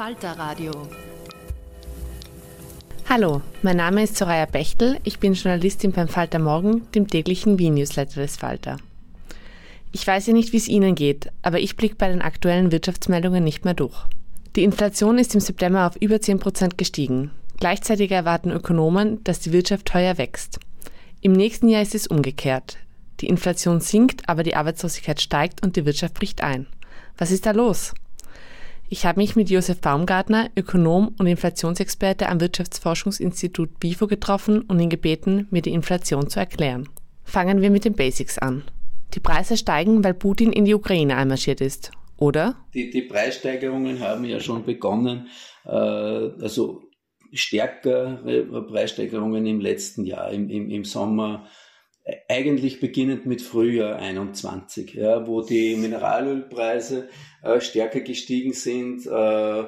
Falter Radio. Hallo, mein Name ist Soraya Bechtel, ich bin Journalistin beim Falter Morgen, dem täglichen Wien-Newsletter des Falter. Ich weiß ja nicht, wie es Ihnen geht, aber ich blicke bei den aktuellen Wirtschaftsmeldungen nicht mehr durch. Die Inflation ist im September auf über 10 Prozent gestiegen. Gleichzeitig erwarten Ökonomen, dass die Wirtschaft teuer wächst. Im nächsten Jahr ist es umgekehrt. Die Inflation sinkt, aber die Arbeitslosigkeit steigt und die Wirtschaft bricht ein. Was ist da los? Ich habe mich mit Josef Baumgartner, Ökonom und Inflationsexperte am Wirtschaftsforschungsinstitut BIFO getroffen und ihn gebeten, mir die Inflation zu erklären. Fangen wir mit den Basics an. Die Preise steigen, weil Putin in die Ukraine einmarschiert ist, oder? Die, die Preissteigerungen haben ja schon begonnen, äh, also stärkere Preissteigerungen im letzten Jahr, im, im, im Sommer eigentlich beginnend mit Frühjahr 21, ja, wo die Mineralölpreise äh, stärker gestiegen sind, äh,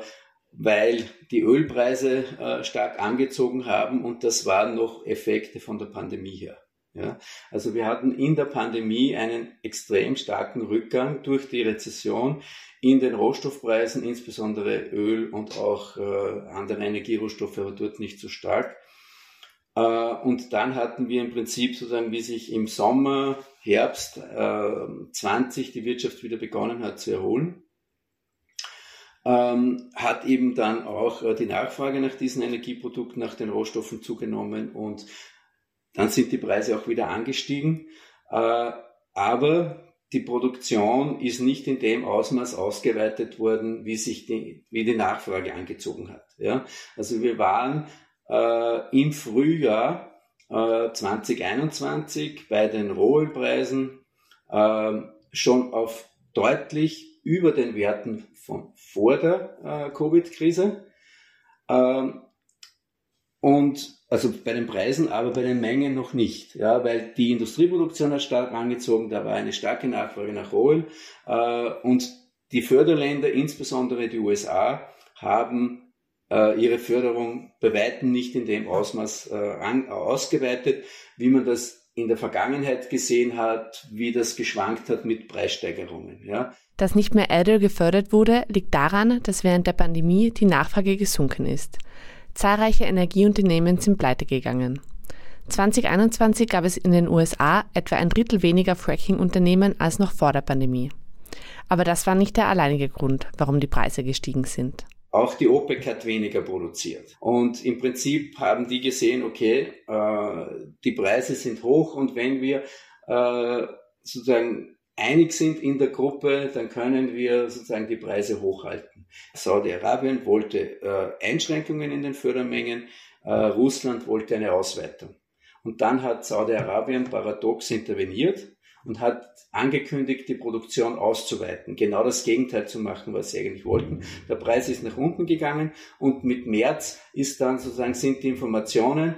weil die Ölpreise äh, stark angezogen haben und das waren noch Effekte von der Pandemie her. Ja, also wir hatten in der Pandemie einen extrem starken Rückgang durch die Rezession in den Rohstoffpreisen, insbesondere Öl und auch äh, andere Energierohstoffe, aber dort nicht so stark. Äh, und dann hatten wir im Prinzip sozusagen, wie sich im Sommer, Herbst äh, 20 die Wirtschaft wieder begonnen hat zu erholen, ähm, hat eben dann auch äh, die Nachfrage nach diesen Energieprodukten, nach den Rohstoffen zugenommen und dann sind die Preise auch wieder angestiegen. Äh, aber die Produktion ist nicht in dem Ausmaß ausgeweitet worden, wie sich die, wie die Nachfrage angezogen hat. Ja? Also wir waren äh, im Frühjahr äh, 2021 bei den Rohölpreisen äh, schon auf deutlich über den Werten von vor der äh, Covid-Krise. Ähm, und also bei den Preisen, aber bei den Mengen noch nicht, ja, weil die Industrieproduktion hat stark angezogen, da war eine starke Nachfrage nach Rohöl äh, und die Förderländer, insbesondere die USA, haben äh, ihre Förderung bei weitem nicht in dem Ausmaß äh, an, ausgeweitet, wie man das in der Vergangenheit gesehen hat, wie das geschwankt hat mit Preissteigerungen. Ja. Dass nicht mehr Erdöl gefördert wurde, liegt daran, dass während der Pandemie die Nachfrage gesunken ist. Zahlreiche Energieunternehmen sind pleitegegangen. 2021 gab es in den USA etwa ein Drittel weniger Fracking-Unternehmen als noch vor der Pandemie. Aber das war nicht der alleinige Grund, warum die Preise gestiegen sind. Auch die OPEC hat weniger produziert. Und im Prinzip haben die gesehen, okay, äh, die Preise sind hoch und wenn wir äh, sozusagen einig sind in der Gruppe, dann können wir sozusagen die Preise hochhalten. Saudi-Arabien wollte äh, Einschränkungen in den Fördermengen, Russland wollte eine Ausweitung. Und dann hat Saudi-Arabien paradox interveniert und hat angekündigt, die Produktion auszuweiten. Genau das Gegenteil zu machen, was sie eigentlich wollten. Der Preis ist nach unten gegangen und mit März ist dann sozusagen sind die Informationen,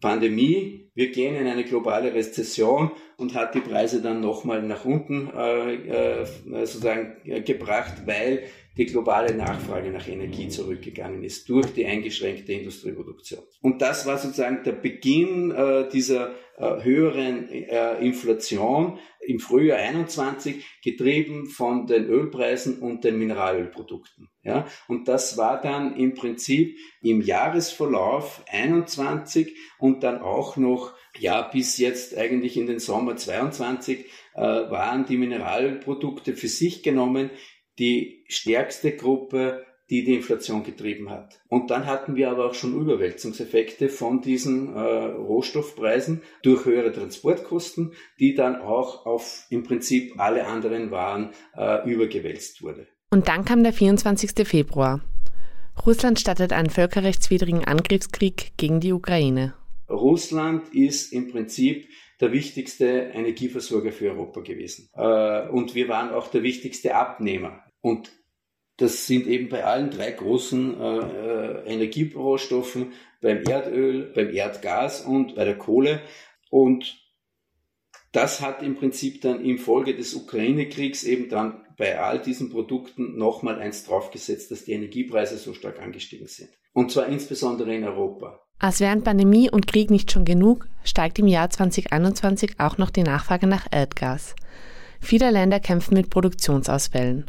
Pandemie, wir gehen in eine globale Rezession und hat die Preise dann nochmal nach unten äh, äh, sozusagen äh, gebracht, weil die globale Nachfrage nach Energie zurückgegangen ist durch die eingeschränkte Industrieproduktion. Und das war sozusagen der Beginn äh, dieser äh, höheren äh, Inflation im Frühjahr 21, getrieben von den Ölpreisen und den Mineralölprodukten. Ja, und das war dann im Prinzip im Jahresverlauf 21 und dann auch noch ja, bis jetzt eigentlich in den Sommer 22 äh, waren die Mineralprodukte für sich genommen die stärkste Gruppe, die die Inflation getrieben hat. Und dann hatten wir aber auch schon Überwälzungseffekte von diesen äh, Rohstoffpreisen durch höhere Transportkosten, die dann auch auf im Prinzip alle anderen Waren äh, übergewälzt wurde. Und dann kam der 24. Februar. Russland startet einen völkerrechtswidrigen Angriffskrieg gegen die Ukraine. Russland ist im Prinzip der wichtigste Energieversorger für Europa gewesen. Äh, und wir waren auch der wichtigste Abnehmer. Und das sind eben bei allen drei großen äh, äh, Energierohstoffen, beim Erdöl, beim Erdgas und bei der Kohle. Und das hat im Prinzip dann im Folge des Ukraine-Kriegs eben dann bei all diesen Produkten nochmal eins draufgesetzt, dass die Energiepreise so stark angestiegen sind. Und zwar insbesondere in Europa. Als während Pandemie und Krieg nicht schon genug, steigt im Jahr 2021 auch noch die Nachfrage nach Erdgas. Viele Länder kämpfen mit Produktionsausfällen.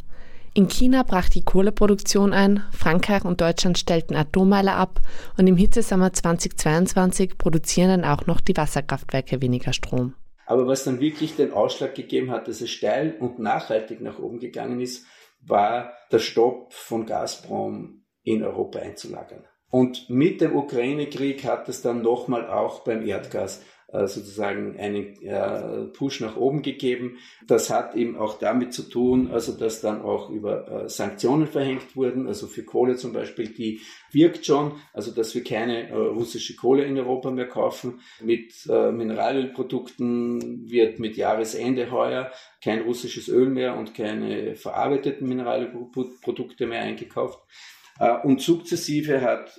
In China brach die Kohleproduktion ein, Frankreich und Deutschland stellten Atommeiler ab und im Hitzesommer 2022 produzieren dann auch noch die Wasserkraftwerke weniger Strom. Aber was dann wirklich den Ausschlag gegeben hat, dass es steil und nachhaltig nach oben gegangen ist, war der Stopp von Gazprom in Europa einzulagern. Und mit dem Ukraine-Krieg hat es dann nochmal auch beim Erdgas sozusagen einen äh, Push nach oben gegeben. Das hat eben auch damit zu tun, also dass dann auch über äh, Sanktionen verhängt wurden, also für Kohle zum Beispiel, die wirkt schon, also dass wir keine russische Kohle in Europa mehr kaufen. Mit Mineralölprodukten wird mit Jahresende heuer kein russisches Öl mehr und keine verarbeiteten Mineralölprodukte mehr eingekauft. Und sukzessive hat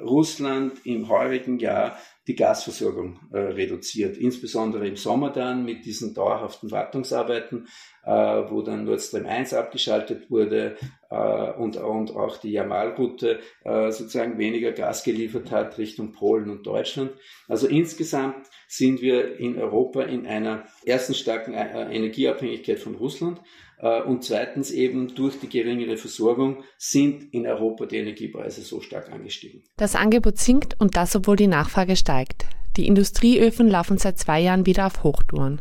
Russland im heurigen Jahr die Gasversorgung äh, reduziert, insbesondere im Sommer dann mit diesen dauerhaften Wartungsarbeiten, äh, wo dann Nord Stream 1 abgeschaltet wurde äh, und, und auch die Jamalroute äh, sozusagen weniger Gas geliefert hat Richtung Polen und Deutschland. Also insgesamt sind wir in Europa in einer ersten starken äh, Energieabhängigkeit von Russland äh, und zweitens eben durch die geringere Versorgung sind in Europa die Energiepreise so stark angestiegen. Das Angebot sinkt und das, obwohl die Nachfrage steigt. Die Industrieöfen laufen seit zwei Jahren wieder auf Hochtouren.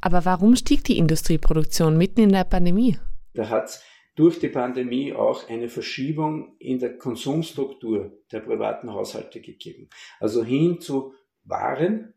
Aber warum stieg die Industrieproduktion mitten in der Pandemie? Da hat es durch die Pandemie auch eine Verschiebung in der Konsumstruktur der privaten Haushalte gegeben. Also hin zu Waren,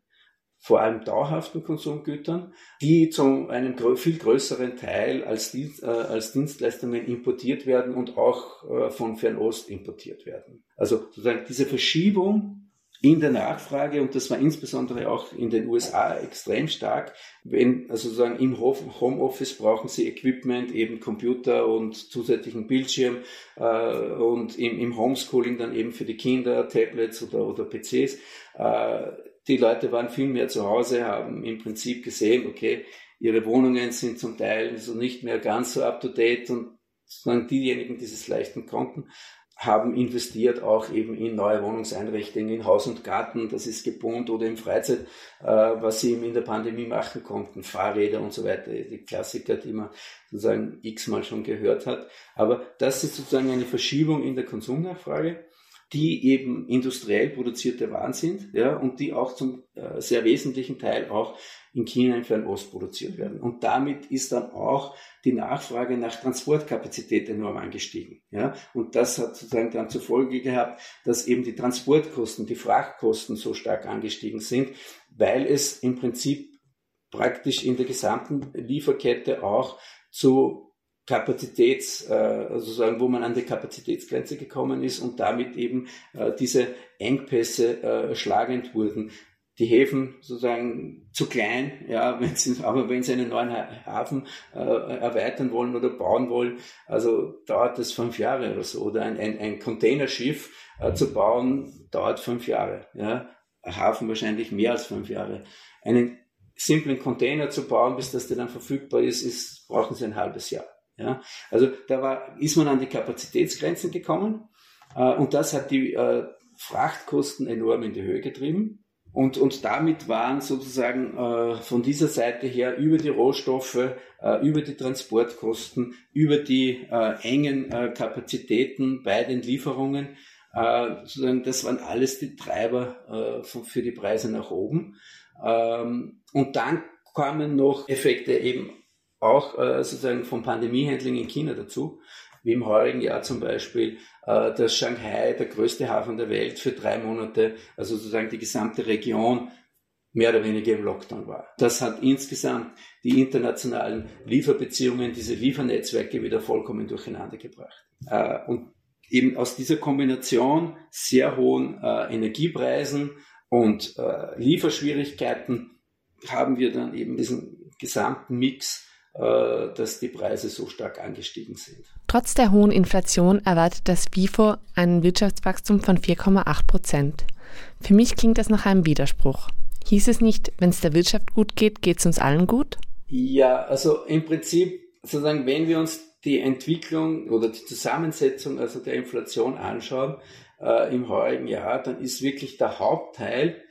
vor allem dauerhaften Konsumgütern, die zu einem viel größeren Teil als, Dienst, äh, als Dienstleistungen importiert werden und auch äh, von Fernost importiert werden. Also sozusagen diese Verschiebung in der Nachfrage, und das war insbesondere auch in den USA extrem stark, wenn, also sozusagen im Homeoffice brauchen sie Equipment, eben Computer und zusätzlichen Bildschirm äh, und im, im Homeschooling dann eben für die Kinder Tablets oder, oder PCs. Äh, die Leute waren viel mehr zu Hause, haben im Prinzip gesehen, okay, ihre Wohnungen sind zum Teil so nicht mehr ganz so up to date und sondern diejenigen, die es leisten konnten, haben investiert auch eben in neue Wohnungseinrichtungen, in Haus und Garten, das ist gebunden oder im Freizeit, äh, was sie eben in der Pandemie machen konnten, Fahrräder und so weiter, die Klassiker, die man sozusagen x-mal schon gehört hat. Aber das ist sozusagen eine Verschiebung in der Konsumnachfrage. Die eben industriell produzierte Waren sind, ja, und die auch zum äh, sehr wesentlichen Teil auch in China, in Fernost produziert werden. Und damit ist dann auch die Nachfrage nach Transportkapazität enorm angestiegen. Ja? Und das hat sozusagen dann zur Folge gehabt, dass eben die Transportkosten, die Frachtkosten so stark angestiegen sind, weil es im Prinzip praktisch in der gesamten Lieferkette auch zu Kapazitäts, äh, sozusagen, wo man an die Kapazitätsgrenze gekommen ist und damit eben äh, diese Engpässe äh, schlagend wurden. Die Häfen sozusagen zu klein, ja, wenn sie, aber wenn sie einen neuen Hafen äh, erweitern wollen oder bauen wollen, also dauert das fünf Jahre oder so. Oder ein, ein, ein Containerschiff äh, zu bauen, dauert fünf Jahre. Ja. Ein Hafen wahrscheinlich mehr als fünf Jahre. Einen simplen Container zu bauen, bis das dann verfügbar ist, ist brauchen sie ein halbes Jahr. Ja? Also da war, ist man an die Kapazitätsgrenzen gekommen äh, und das hat die äh, Frachtkosten enorm in die Höhe getrieben. Und, und damit waren sozusagen äh, von dieser Seite her über die Rohstoffe, äh, über die Transportkosten, über die äh, engen äh, Kapazitäten bei den Lieferungen, äh, sozusagen das waren alles die Treiber äh, für die Preise nach oben. Ähm, und dann kamen noch Effekte eben auch äh, sozusagen vom Pandemiehandling in China dazu, wie im heurigen Jahr zum Beispiel, äh, dass Shanghai, der größte Hafen der Welt, für drei Monate, also sozusagen die gesamte Region, mehr oder weniger im Lockdown war. Das hat insgesamt die internationalen Lieferbeziehungen, diese Liefernetzwerke wieder vollkommen durcheinander gebracht. Äh, und eben aus dieser Kombination sehr hohen äh, Energiepreisen und äh, Lieferschwierigkeiten haben wir dann eben diesen gesamten Mix dass die Preise so stark angestiegen sind. Trotz der hohen Inflation erwartet das WIFO ein Wirtschaftswachstum von 4,8 Prozent. Für mich klingt das nach einem Widerspruch. Hieß es nicht, wenn es der Wirtschaft gut geht, geht es uns allen gut? Ja, also im Prinzip sozusagen, wenn wir uns die Entwicklung oder die Zusammensetzung also der Inflation anschauen äh, im heurigen Jahr, dann ist wirklich der Hauptteil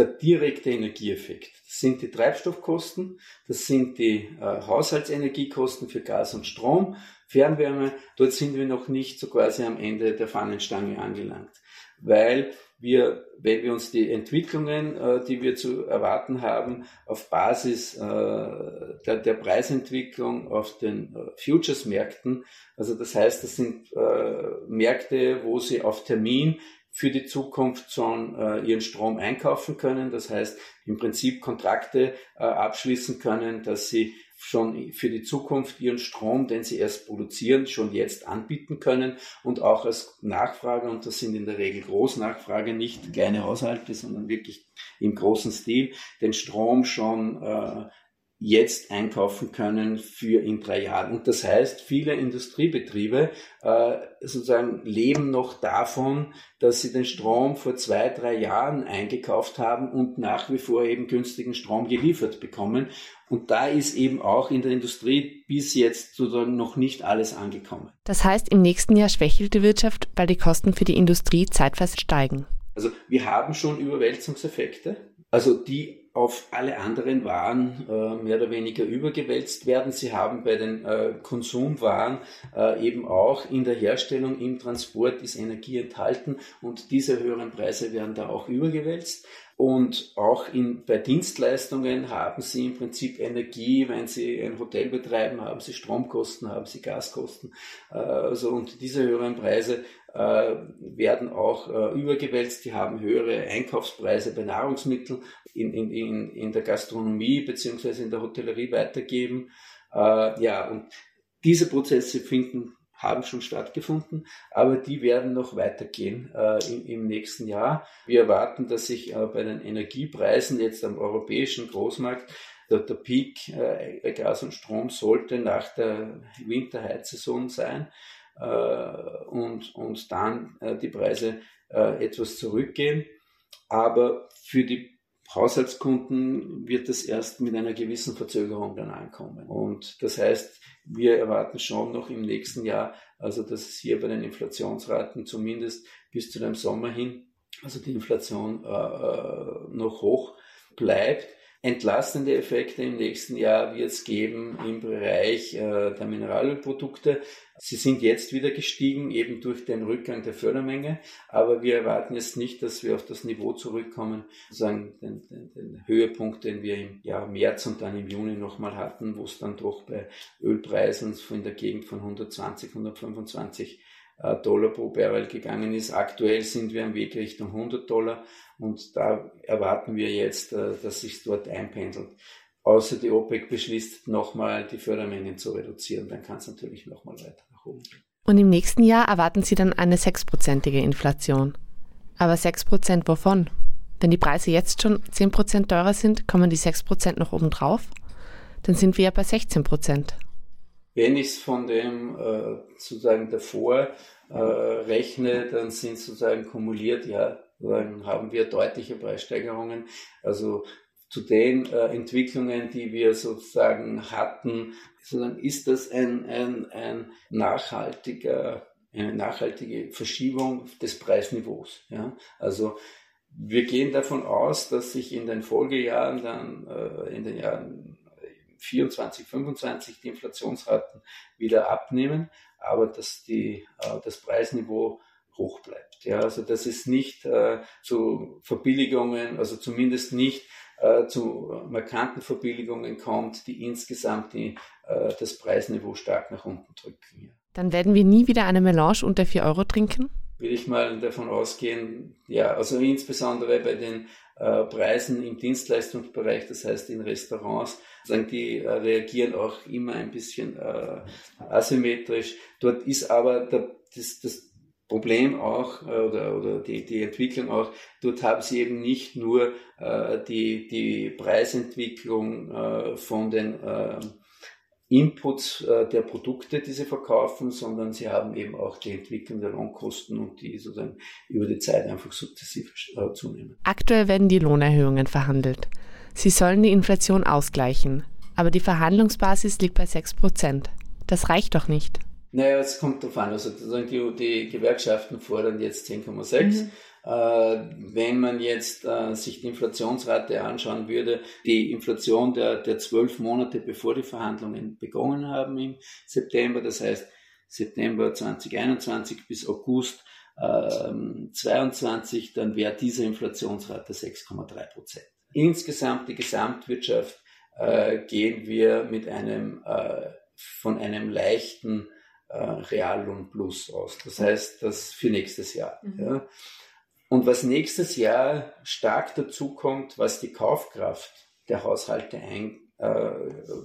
der direkte Energieeffekt. Das sind die Treibstoffkosten, das sind die äh, Haushaltsenergiekosten für Gas und Strom, Fernwärme. Dort sind wir noch nicht so quasi am Ende der Fahnenstange angelangt, weil wir, wenn wir uns die Entwicklungen, äh, die wir zu erwarten haben, auf Basis äh, der, der Preisentwicklung auf den äh, Futures-Märkten, also das heißt, das sind äh, Märkte, wo sie auf Termin für die Zukunft schon äh, ihren Strom einkaufen können. Das heißt, im Prinzip Kontrakte äh, abschließen können, dass sie schon für die Zukunft ihren Strom, den sie erst produzieren, schon jetzt anbieten können und auch als Nachfrage, und das sind in der Regel Großnachfrage, nicht kleine Haushalte, sondern wirklich im großen Stil, den Strom schon äh, jetzt einkaufen können für in drei Jahren. Und das heißt, viele Industriebetriebe äh, sozusagen leben noch davon, dass sie den Strom vor zwei, drei Jahren eingekauft haben und nach wie vor eben günstigen Strom geliefert bekommen. Und da ist eben auch in der Industrie bis jetzt sozusagen noch nicht alles angekommen. Das heißt, im nächsten Jahr schwächelt die Wirtschaft, weil die Kosten für die Industrie zeitweise steigen. Also wir haben schon Überwälzungseffekte, also die auf alle anderen Waren äh, mehr oder weniger übergewälzt werden. Sie haben bei den äh, Konsumwaren äh, eben auch in der Herstellung, im Transport ist Energie enthalten und diese höheren Preise werden da auch übergewälzt. Und auch in, bei Dienstleistungen haben Sie im Prinzip Energie, wenn Sie ein Hotel betreiben, haben Sie Stromkosten, haben Sie Gaskosten. Äh, also, und diese höheren Preise äh, werden auch äh, übergewälzt. Die haben höhere Einkaufspreise bei Nahrungsmitteln in, in, in, in der Gastronomie beziehungsweise in der Hotellerie weitergeben. Äh, ja, und diese Prozesse finden haben schon stattgefunden, aber die werden noch weitergehen äh, im, im, nächsten Jahr. Wir erwarten, dass sich äh, bei den Energiepreisen jetzt am europäischen Großmarkt der, der Peak äh, Gas und Strom sollte nach der Winterheizsaison sein äh, und, und dann äh, die Preise äh, etwas zurückgehen. Aber für die Haushaltskunden wird es erst mit einer gewissen Verzögerung dann ankommen. Und das heißt, wir erwarten schon noch im nächsten Jahr, also dass es hier bei den Inflationsraten zumindest bis zu dem Sommer hin, also die Inflation äh, noch hoch bleibt. Entlastende Effekte im nächsten Jahr wird es geben im Bereich äh, der Mineralölprodukte. Sie sind jetzt wieder gestiegen, eben durch den Rückgang der Fördermenge, aber wir erwarten jetzt nicht, dass wir auf das Niveau zurückkommen, sozusagen den, den, den Höhepunkt, den wir im Jahr März und dann im Juni nochmal hatten, wo es dann doch bei Ölpreisen in der Gegend von 120, 125 äh, Dollar pro Barrel gegangen ist. Aktuell sind wir am Weg Richtung 100 Dollar und da erwarten wir jetzt, äh, dass sich dort einpendelt. Außer die OPEC beschließt, nochmal die Fördermengen zu reduzieren, dann kann es natürlich nochmal weiter nach oben gehen. Und im nächsten Jahr erwarten Sie dann eine sechsprozentige Inflation. Aber sechs Prozent wovon? Wenn die Preise jetzt schon zehn Prozent teurer sind, kommen die sechs Prozent noch oben drauf? Dann sind wir ja bei 16 Prozent. Wenn ich es von dem äh, sozusagen davor äh, rechne, dann sind sozusagen kumuliert, ja, haben wir deutliche Preissteigerungen. Also zu den äh, Entwicklungen, die wir sozusagen hatten, sondern ist das ein, ein, ein nachhaltiger, eine nachhaltige Verschiebung des Preisniveaus. Ja? Also wir gehen davon aus, dass sich in den Folgejahren dann, äh, in den Jahren 24, 25 die Inflationsraten wieder abnehmen, aber dass die, äh, das Preisniveau hoch bleibt. Ja, also dass es nicht äh, zu Verbilligungen, also zumindest nicht äh, zu markanten Verbilligungen kommt, die insgesamt die, äh, das Preisniveau stark nach unten drücken. Ja. Dann werden wir nie wieder eine Melange unter 4 Euro trinken? Will ich mal davon ausgehen, ja, also insbesondere bei den äh, Preisen im Dienstleistungsbereich, das heißt in Restaurants, sagen die äh, reagieren auch immer ein bisschen äh, asymmetrisch. Dort ist aber der, das, das Problem auch äh, oder, oder die, die Entwicklung auch, dort haben sie eben nicht nur äh, die, die Preisentwicklung äh, von den äh, Inputs äh, der Produkte, die sie verkaufen, sondern sie haben eben auch die Entwicklung der Lohnkosten und die sozusagen über die Zeit einfach sukzessiv äh, zunehmen. Aktuell werden die Lohnerhöhungen verhandelt. Sie sollen die Inflation ausgleichen, aber die Verhandlungsbasis liegt bei 6 Prozent. Das reicht doch nicht. Naja, es kommt darauf an. Also die, die Gewerkschaften fordern jetzt 10,6. Mhm. Äh, wenn man jetzt äh, sich die Inflationsrate anschauen würde, die Inflation der, der zwölf Monate, bevor die Verhandlungen begonnen haben im September, das heißt September 2021 bis August äh, 22, dann wäre diese Inflationsrate 6,3 Prozent. Insgesamt die Gesamtwirtschaft äh, gehen wir mit einem äh, von einem leichten äh, Reallohnplus aus. Das heißt, das für nächstes Jahr. Mhm. Ja. Und was nächstes Jahr stark dazu kommt, was die Kaufkraft der Haushalte ein, äh,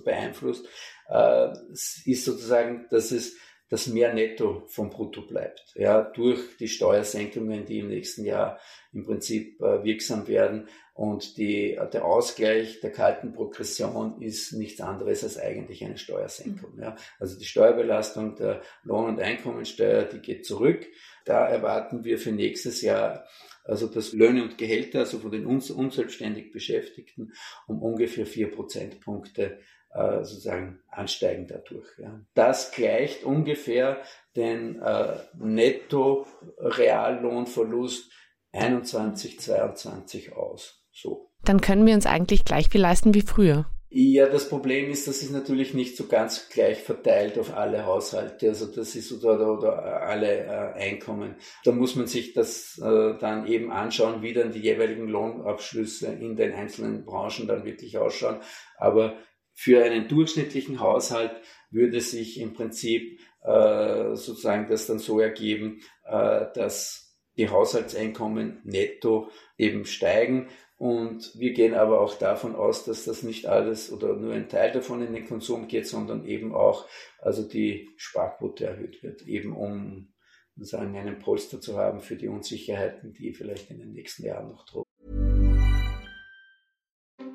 beeinflusst, äh, ist sozusagen, dass es das mehr Netto vom Brutto bleibt. Ja, durch die Steuersenkungen, die im nächsten Jahr im Prinzip äh, wirksam werden. Und die, der Ausgleich der kalten Progression ist nichts anderes als eigentlich eine Steuersenkung. Ja. Also die Steuerbelastung der Lohn- und Einkommensteuer, die geht zurück. Da erwarten wir für nächstes Jahr also das Löhne und Gehälter, also von den unselbstständig Beschäftigten, um ungefähr vier Prozentpunkte äh, sozusagen ansteigen dadurch. Ja. Das gleicht ungefähr den äh, Netto-Reallohnverlust 21, 22 aus. So. Dann können wir uns eigentlich gleich viel leisten wie früher. Ja, das Problem ist, das ist natürlich nicht so ganz gleich verteilt auf alle Haushalte. Also das ist oder, oder alle äh, Einkommen. Da muss man sich das äh, dann eben anschauen, wie dann die jeweiligen Lohnabschlüsse in den einzelnen Branchen dann wirklich ausschauen. Aber für einen durchschnittlichen Haushalt würde sich im Prinzip äh, sozusagen das dann so ergeben, äh, dass die Haushaltseinkommen netto eben steigen und wir gehen aber auch davon aus, dass das nicht alles oder nur ein Teil davon in den Konsum geht, sondern eben auch, also die Sparquote erhöht wird, eben um sagen, einen Polster zu haben für die Unsicherheiten, die vielleicht in den nächsten Jahren noch drohen.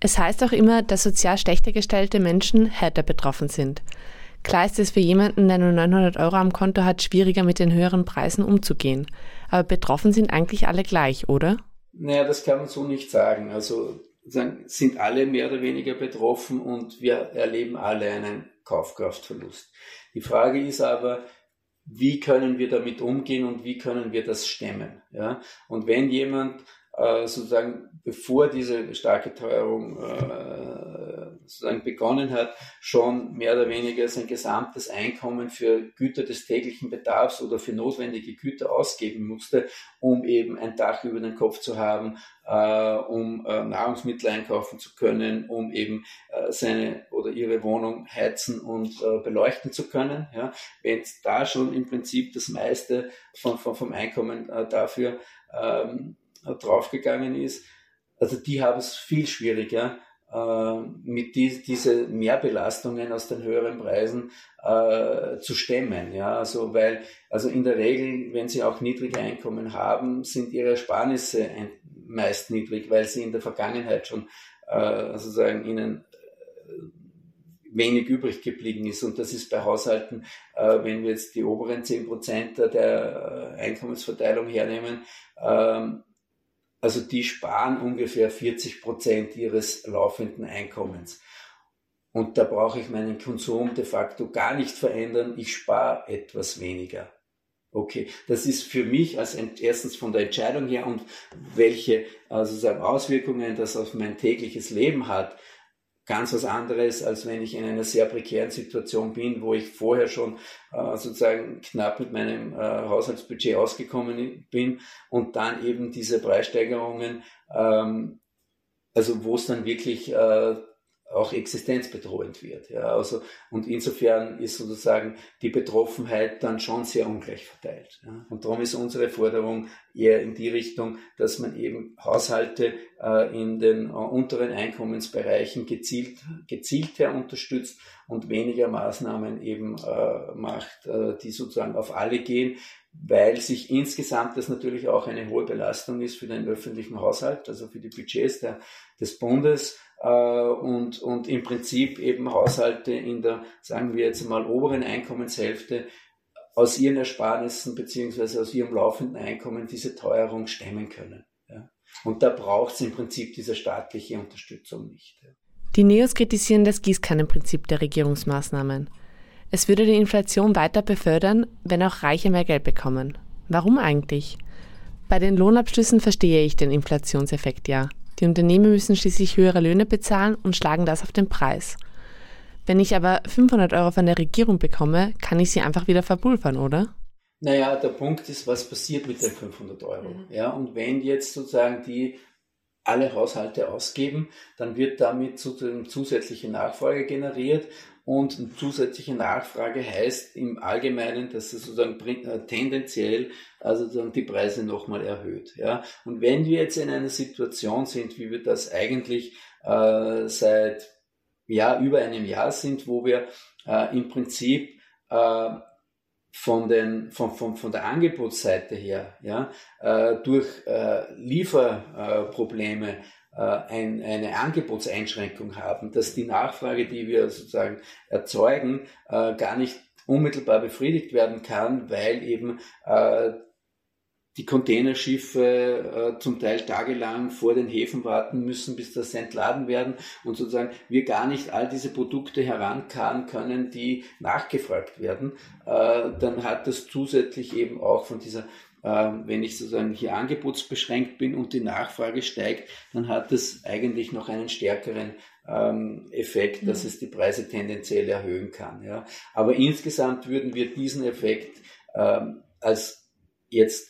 Es heißt auch immer, dass sozial schlechter gestellte Menschen härter betroffen sind. Klar ist es für jemanden, der nur 900 Euro am Konto hat, schwieriger mit den höheren Preisen umzugehen. Aber betroffen sind eigentlich alle gleich, oder? Naja, das kann man so nicht sagen. Also sind alle mehr oder weniger betroffen und wir erleben alle einen Kaufkraftverlust. Die Frage ist aber, wie können wir damit umgehen und wie können wir das stemmen? Ja? Und wenn jemand äh, sozusagen bevor diese starke Teuerung äh, sozusagen begonnen hat, schon mehr oder weniger sein gesamtes Einkommen für Güter des täglichen Bedarfs oder für notwendige Güter ausgeben musste, um eben ein Dach über den Kopf zu haben, äh, um äh, Nahrungsmittel einkaufen zu können, um eben äh, seine oder ihre Wohnung heizen und äh, beleuchten zu können. Ja? Wenn da schon im Prinzip das meiste von, vom Einkommen dafür ähm, draufgegangen ist, also die haben es viel schwieriger, äh, mit die, diese Mehrbelastungen aus den höheren Preisen äh, zu stemmen. Ja, also weil, also in der Regel, wenn sie auch niedrige Einkommen haben, sind ihre Ersparnisse meist niedrig, weil sie in der Vergangenheit schon äh, sozusagen ihnen äh, wenig übrig geblieben ist. Und das ist bei Haushalten, äh, wenn wir jetzt die oberen zehn Prozent der äh, Einkommensverteilung hernehmen, ähm, also die sparen ungefähr 40 Prozent ihres laufenden Einkommens. Und da brauche ich meinen Konsum de facto gar nicht verändern. Ich spare etwas weniger. Okay, das ist für mich als erstens von der Entscheidung her und welche also Auswirkungen das auf mein tägliches Leben hat, ganz was anderes, als wenn ich in einer sehr prekären Situation bin, wo ich vorher schon äh, sozusagen knapp mit meinem äh, Haushaltsbudget ausgekommen bin und dann eben diese Preissteigerungen, ähm, also wo es dann wirklich äh, auch existenzbedrohend wird. Ja, also, und insofern ist sozusagen die Betroffenheit dann schon sehr ungleich verteilt. Ja. Und darum ist unsere Forderung eher in die Richtung, dass man eben Haushalte äh, in den äh, unteren Einkommensbereichen gezielt, gezielter unterstützt und weniger Maßnahmen eben äh, macht, äh, die sozusagen auf alle gehen, weil sich insgesamt das natürlich auch eine hohe Belastung ist für den öffentlichen Haushalt, also für die Budgets der, des Bundes und, und im Prinzip eben Haushalte in der, sagen wir jetzt mal, oberen Einkommenshälfte aus ihren Ersparnissen beziehungsweise aus ihrem laufenden Einkommen diese Teuerung stemmen können. Ja. Und da braucht es im Prinzip diese staatliche Unterstützung nicht. Ja. Die Neos kritisieren das Gießkannenprinzip der Regierungsmaßnahmen. Es würde die Inflation weiter befördern, wenn auch Reiche mehr Geld bekommen. Warum eigentlich? Bei den Lohnabschlüssen verstehe ich den Inflationseffekt ja. Die Unternehmen müssen schließlich höhere Löhne bezahlen und schlagen das auf den Preis. Wenn ich aber 500 Euro von der Regierung bekomme, kann ich sie einfach wieder verpulvern, oder? Naja, der Punkt ist, was passiert mit den 500 Euro? Mhm. Ja, und wenn jetzt sozusagen die alle Haushalte ausgeben, dann wird damit sozusagen zusätzliche Nachfrage generiert und zusätzliche Nachfrage heißt im Allgemeinen, dass es sozusagen äh, tendenziell also sozusagen die Preise nochmal erhöht. Ja? Und wenn wir jetzt in einer Situation sind, wie wir das eigentlich äh, seit ja, über einem Jahr sind, wo wir äh, im Prinzip äh, von, den, von, von, von der Angebotsseite her ja, äh, durch äh, Lieferprobleme äh, ein, eine Angebotseinschränkung haben, dass die Nachfrage, die wir sozusagen erzeugen, äh, gar nicht unmittelbar befriedigt werden kann, weil eben äh, die Containerschiffe äh, zum Teil tagelang vor den Häfen warten müssen, bis das entladen werden und sozusagen wir gar nicht all diese Produkte herankarren können, die nachgefragt werden, äh, dann hat das zusätzlich eben auch von dieser ähm, wenn ich sozusagen hier angebotsbeschränkt bin und die Nachfrage steigt, dann hat das eigentlich noch einen stärkeren ähm, Effekt, dass mhm. es die Preise tendenziell erhöhen kann. Ja. Aber insgesamt würden wir diesen Effekt ähm, als jetzt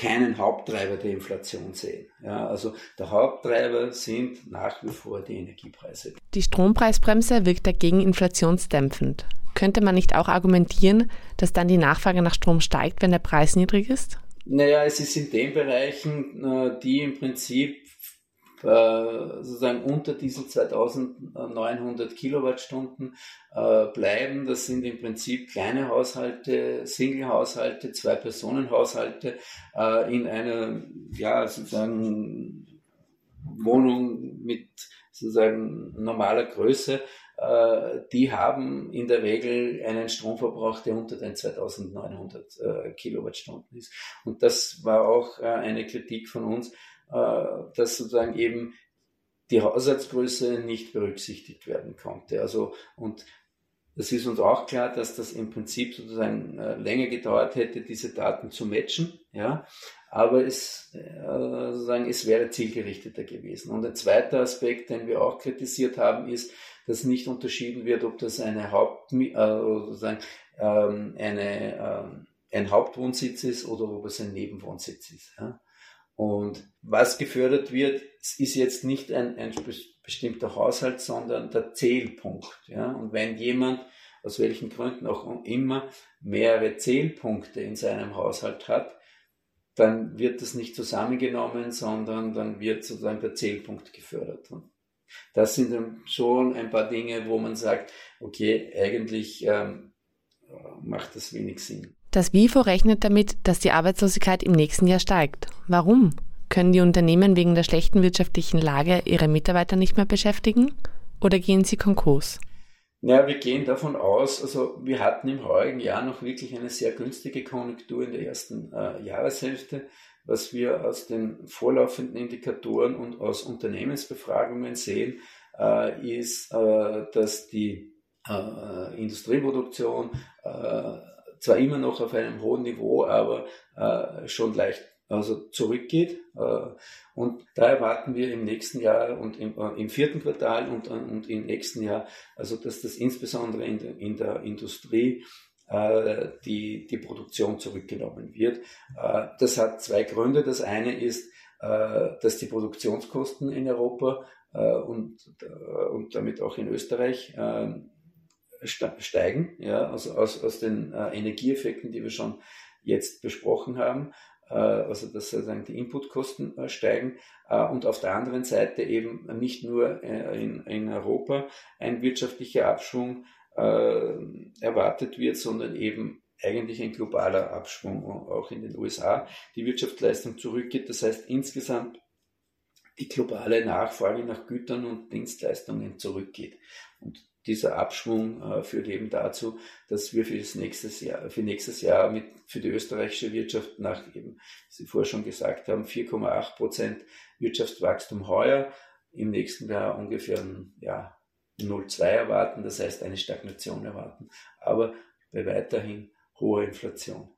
keinen Haupttreiber der Inflation sehen. Ja, also der Haupttreiber sind nach wie vor die Energiepreise. Die Strompreisbremse wirkt dagegen inflationsdämpfend. Könnte man nicht auch argumentieren, dass dann die Nachfrage nach Strom steigt, wenn der Preis niedrig ist? Naja, es ist in den Bereichen, äh, die im Prinzip sozusagen unter diesen 2900 Kilowattstunden äh, bleiben. Das sind im Prinzip kleine Haushalte, Single-Haushalte, Zwei-Personen-Haushalte in einer, ja, sozusagen Wohnung mit sozusagen normaler Größe, äh, die haben in der Regel einen Stromverbrauch, der unter den 2900 äh, Kilowattstunden ist. Und das war auch äh, eine Kritik von uns, dass sozusagen eben die Haushaltsgröße nicht berücksichtigt werden konnte. Also, und das ist uns auch klar, dass das im Prinzip sozusagen länger gedauert hätte, diese Daten zu matchen, ja. Aber es, sozusagen, es wäre zielgerichteter gewesen. Und ein zweiter Aspekt, den wir auch kritisiert haben, ist, dass nicht unterschieden wird, ob das eine Haupt, äh, sozusagen, ähm, eine, ähm, ein Hauptwohnsitz ist oder ob es ein Nebenwohnsitz ist. Ja? Und was gefördert wird, ist jetzt nicht ein, ein bestimmter Haushalt, sondern der Zählpunkt. Ja? Und wenn jemand aus welchen Gründen auch immer mehrere Zählpunkte in seinem Haushalt hat, dann wird das nicht zusammengenommen, sondern dann wird sozusagen der Zählpunkt gefördert. Und das sind dann schon ein paar Dinge, wo man sagt, okay, eigentlich ähm, macht das wenig Sinn. Das WIFO rechnet damit, dass die Arbeitslosigkeit im nächsten Jahr steigt. Warum? Können die Unternehmen wegen der schlechten wirtschaftlichen Lage ihre Mitarbeiter nicht mehr beschäftigen? Oder gehen sie Konkurs? Naja, wir gehen davon aus, also wir hatten im heurigen Jahr noch wirklich eine sehr günstige Konjunktur in der ersten äh, Jahreshälfte was wir aus den vorlaufenden Indikatoren und aus Unternehmensbefragungen sehen, äh, ist, äh, dass die äh, Industrieproduktion äh, zwar immer noch auf einem hohen Niveau, aber äh, schon leicht also zurückgeht. Äh, und da erwarten wir im nächsten Jahr und im, im vierten Quartal und, und im nächsten Jahr, also dass das insbesondere in der, in der Industrie äh, die, die Produktion zurückgenommen wird. Äh, das hat zwei Gründe. Das eine ist, äh, dass die Produktionskosten in Europa und, und damit auch in Österreich steigen, ja, also aus, aus den Energieeffekten, die wir schon jetzt besprochen haben, also dass sozusagen die Inputkosten steigen und auf der anderen Seite eben nicht nur in, in Europa ein wirtschaftlicher Abschwung äh, erwartet wird, sondern eben eigentlich ein globaler Abschwung auch in den USA die Wirtschaftsleistung zurückgeht. Das heißt insgesamt die globale Nachfrage nach Gütern und Dienstleistungen zurückgeht. Und dieser Abschwung äh, führt eben dazu, dass wir für das nächstes Jahr, für nächstes Jahr mit, für die österreichische Wirtschaft nach eben, wie Sie vorher schon gesagt haben, 4,8 Prozent Wirtschaftswachstum heuer, im nächsten Jahr ungefähr ja, 0,2 erwarten, das heißt eine Stagnation erwarten, aber bei weiterhin hoher Inflation.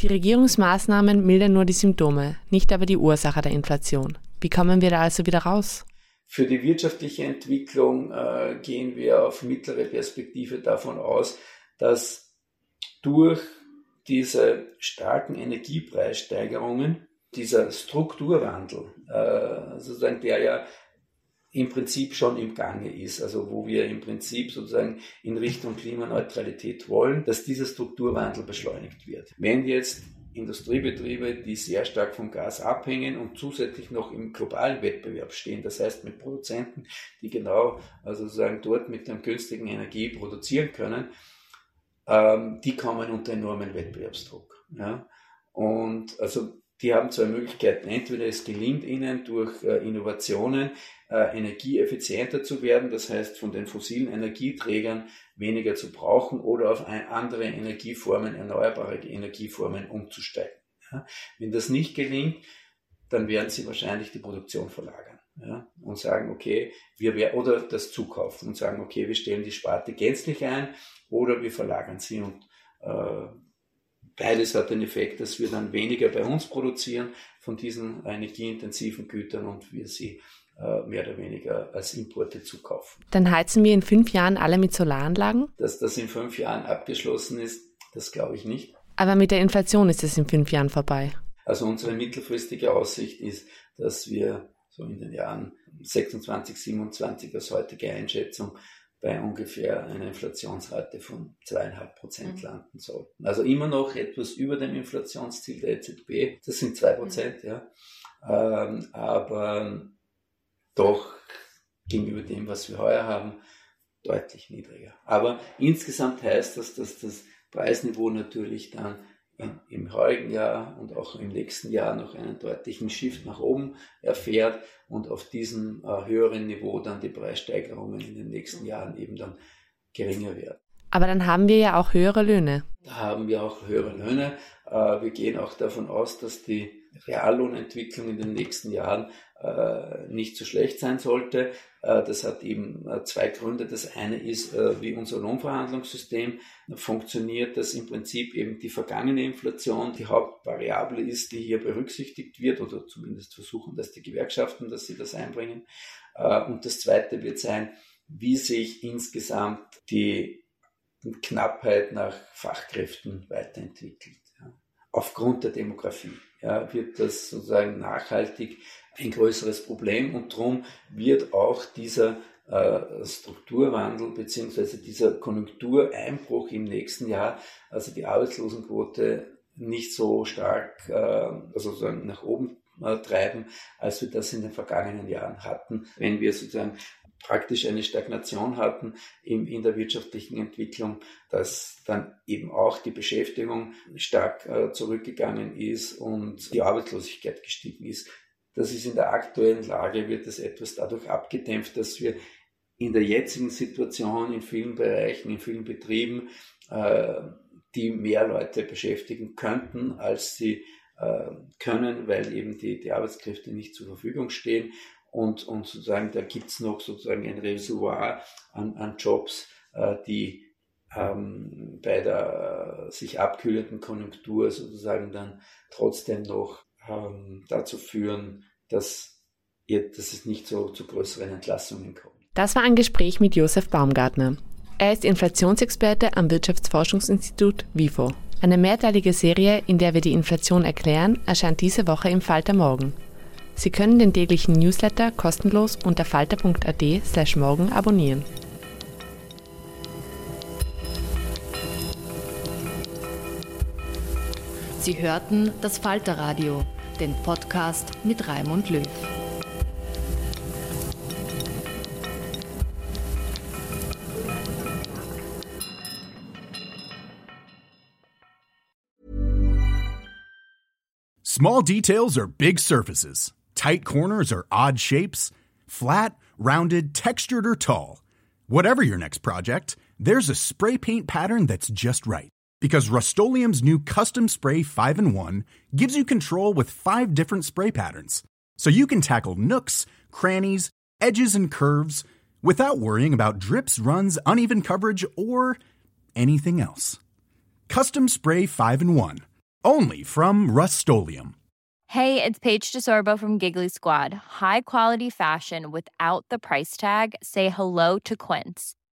Die Regierungsmaßnahmen mildern nur die Symptome, nicht aber die Ursache der Inflation. Wie kommen wir da also wieder raus? Für die wirtschaftliche Entwicklung äh, gehen wir auf mittlere Perspektive davon aus, dass durch diese starken Energiepreissteigerungen dieser Strukturwandel, äh, sozusagen der ja im Prinzip schon im Gange ist, also wo wir im Prinzip sozusagen in Richtung Klimaneutralität wollen, dass dieser Strukturwandel beschleunigt wird. Wenn jetzt Industriebetriebe, die sehr stark vom Gas abhängen und zusätzlich noch im globalen Wettbewerb stehen, das heißt mit Produzenten, die genau also sozusagen dort mit der günstigen Energie produzieren können, ähm, die kommen unter enormen Wettbewerbsdruck. Ja? Und also die haben zwei Möglichkeiten. Entweder es gelingt ihnen durch äh, Innovationen äh, energieeffizienter zu werden, das heißt von den fossilen Energieträgern weniger zu brauchen oder auf andere Energieformen, erneuerbare Energieformen umzusteigen. Wenn das nicht gelingt, dann werden sie wahrscheinlich die Produktion verlagern ja, und sagen, okay, wir oder das zukaufen und sagen, okay, wir stellen die Sparte gänzlich ein oder wir verlagern sie und äh, Beides hat den Effekt, dass wir dann weniger bei uns produzieren von diesen energieintensiven Gütern und wir sie äh, mehr oder weniger als Importe zukaufen. Dann heizen wir in fünf Jahren alle mit Solaranlagen? Dass das in fünf Jahren abgeschlossen ist, das glaube ich nicht. Aber mit der Inflation ist es in fünf Jahren vorbei. Also unsere mittelfristige Aussicht ist, dass wir so in den Jahren 26, 27 als heutige Einschätzung bei ungefähr einer Inflationsrate von zweieinhalb Prozent mhm. landen sollten. Also immer noch etwas über dem Inflationsziel der EZB. Das sind zwei Prozent, mhm. ja. Ähm, aber doch gegenüber dem, was wir heuer haben, deutlich niedriger. Aber insgesamt heißt das, dass das Preisniveau natürlich dann im heurigen Jahr und auch im nächsten Jahr noch einen deutlichen Shift nach oben erfährt und auf diesem äh, höheren Niveau dann die Preissteigerungen in den nächsten Jahren eben dann geringer werden. Aber dann haben wir ja auch höhere Löhne. Da haben wir auch höhere Löhne. Äh, wir gehen auch davon aus, dass die Reallohnentwicklung in den nächsten Jahren äh, nicht so schlecht sein sollte. Äh, das hat eben äh, zwei Gründe. Das eine ist, wie unser Lohnverhandlungssystem funktioniert, dass im Prinzip eben die vergangene Inflation die Hauptvariable ist, die hier berücksichtigt wird oder zumindest versuchen, dass die Gewerkschaften, dass sie das einbringen. Und das zweite wird sein, wie sich insgesamt die Knappheit nach Fachkräften weiterentwickelt. Aufgrund der Demografie ja, wird das sozusagen nachhaltig ein größeres Problem und darum wird auch dieser äh, Strukturwandel beziehungsweise dieser Konjunktureinbruch im nächsten Jahr, also die Arbeitslosenquote nicht so stark äh, also sozusagen nach oben äh, treiben, als wir das in den vergangenen Jahren hatten, wenn wir sozusagen praktisch eine Stagnation hatten in, der wirtschaftlichen Entwicklung, dass dann eben auch die Beschäftigung stark zurückgegangen ist und die Arbeitslosigkeit gestiegen ist. Das ist in der aktuellen Lage, wird das etwas dadurch abgedämpft, dass wir in der jetzigen Situation in vielen Bereichen, in vielen Betrieben, äh, die mehr Leute beschäftigen könnten, als sie äh, können, weil eben die, die Arbeitskräfte nicht zur Verfügung stehen. Und, und sozusagen, da gibt's noch sozusagen ein Reservoir an, an Jobs, äh, die ähm, bei der sich abkühlenden Konjunktur sozusagen dann trotzdem noch ähm, dazu führen, dass, ihr, dass es nicht so zu größeren Entlassungen kommt. Das war ein Gespräch mit Josef Baumgartner. Er ist Inflationsexperte am Wirtschaftsforschungsinstitut WIFO. Eine mehrteilige Serie, in der wir die Inflation erklären, erscheint diese Woche im Falter Morgen. Sie können den täglichen Newsletter kostenlos unter falter.at slash morgen abonnieren. Sie hörten das Falterradio, den Podcast mit Raimund Löw. Small details are big surfaces. Tight corners are odd shapes. Flat, rounded, textured, or tall. Whatever your next project, there's a spray paint pattern that's just right because Rust new Custom Spray 5 and 1 gives you control with five different spray patterns. So you can tackle nooks, crannies, edges, and curves without worrying about drips, runs, uneven coverage, or anything else. Custom Spray 5 and 1. Only from Rust Hey, it's Paige DeSorbo from Giggly Squad. High quality fashion without the price tag? Say hello to Quince.